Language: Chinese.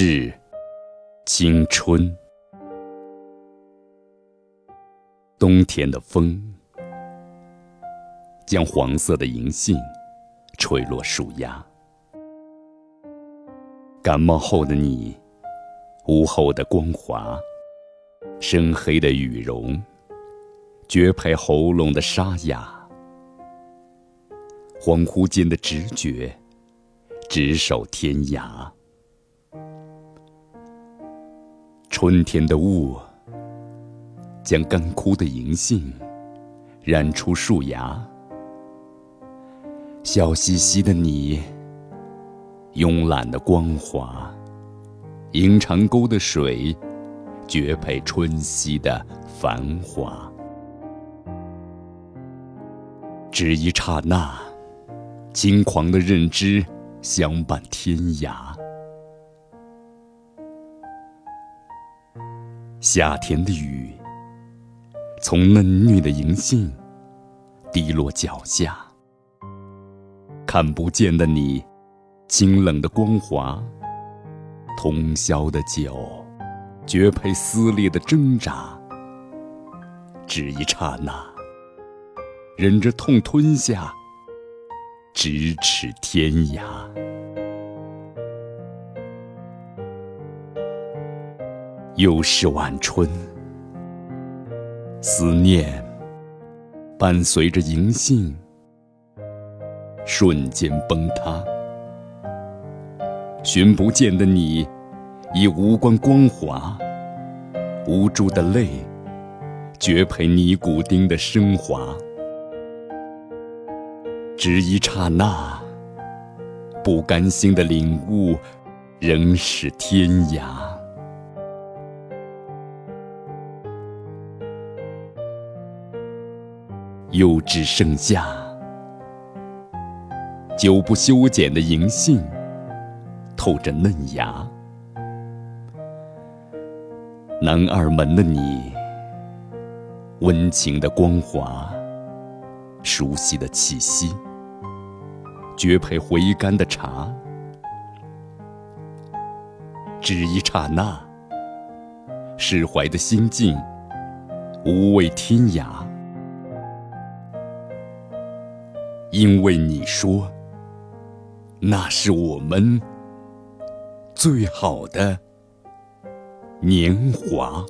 致青春。冬天的风，将黄色的银杏吹落树丫。感冒后的你，午后的光华，深黑的羽绒，绝配喉咙的沙哑。恍惚间的直觉，执手天涯。春天的雾，将干枯的银杏染出树芽。笑嘻嘻的你，慵懒的光华，银长沟的水，绝配春熙的繁华。只一刹那。轻狂的认知，相伴天涯。夏天的雨，从嫩绿的银杏滴落脚下。看不见的你，清冷的光华，通宵的酒，绝配撕裂的挣扎。只一刹那，忍着痛吞下。咫尺天涯，又是晚春。思念伴随着银杏，瞬间崩塌。寻不见的你，已无关光华。无助的泪，绝配尼古丁的升华。只一刹那，不甘心的领悟，仍是天涯。又只剩下久不修剪的银杏，透着嫩芽。南二门的你，温情的光华，熟悉的气息。绝配回甘的茶，只一刹那，释怀的心境，无畏天涯。因为你说，那是我们最好的年华。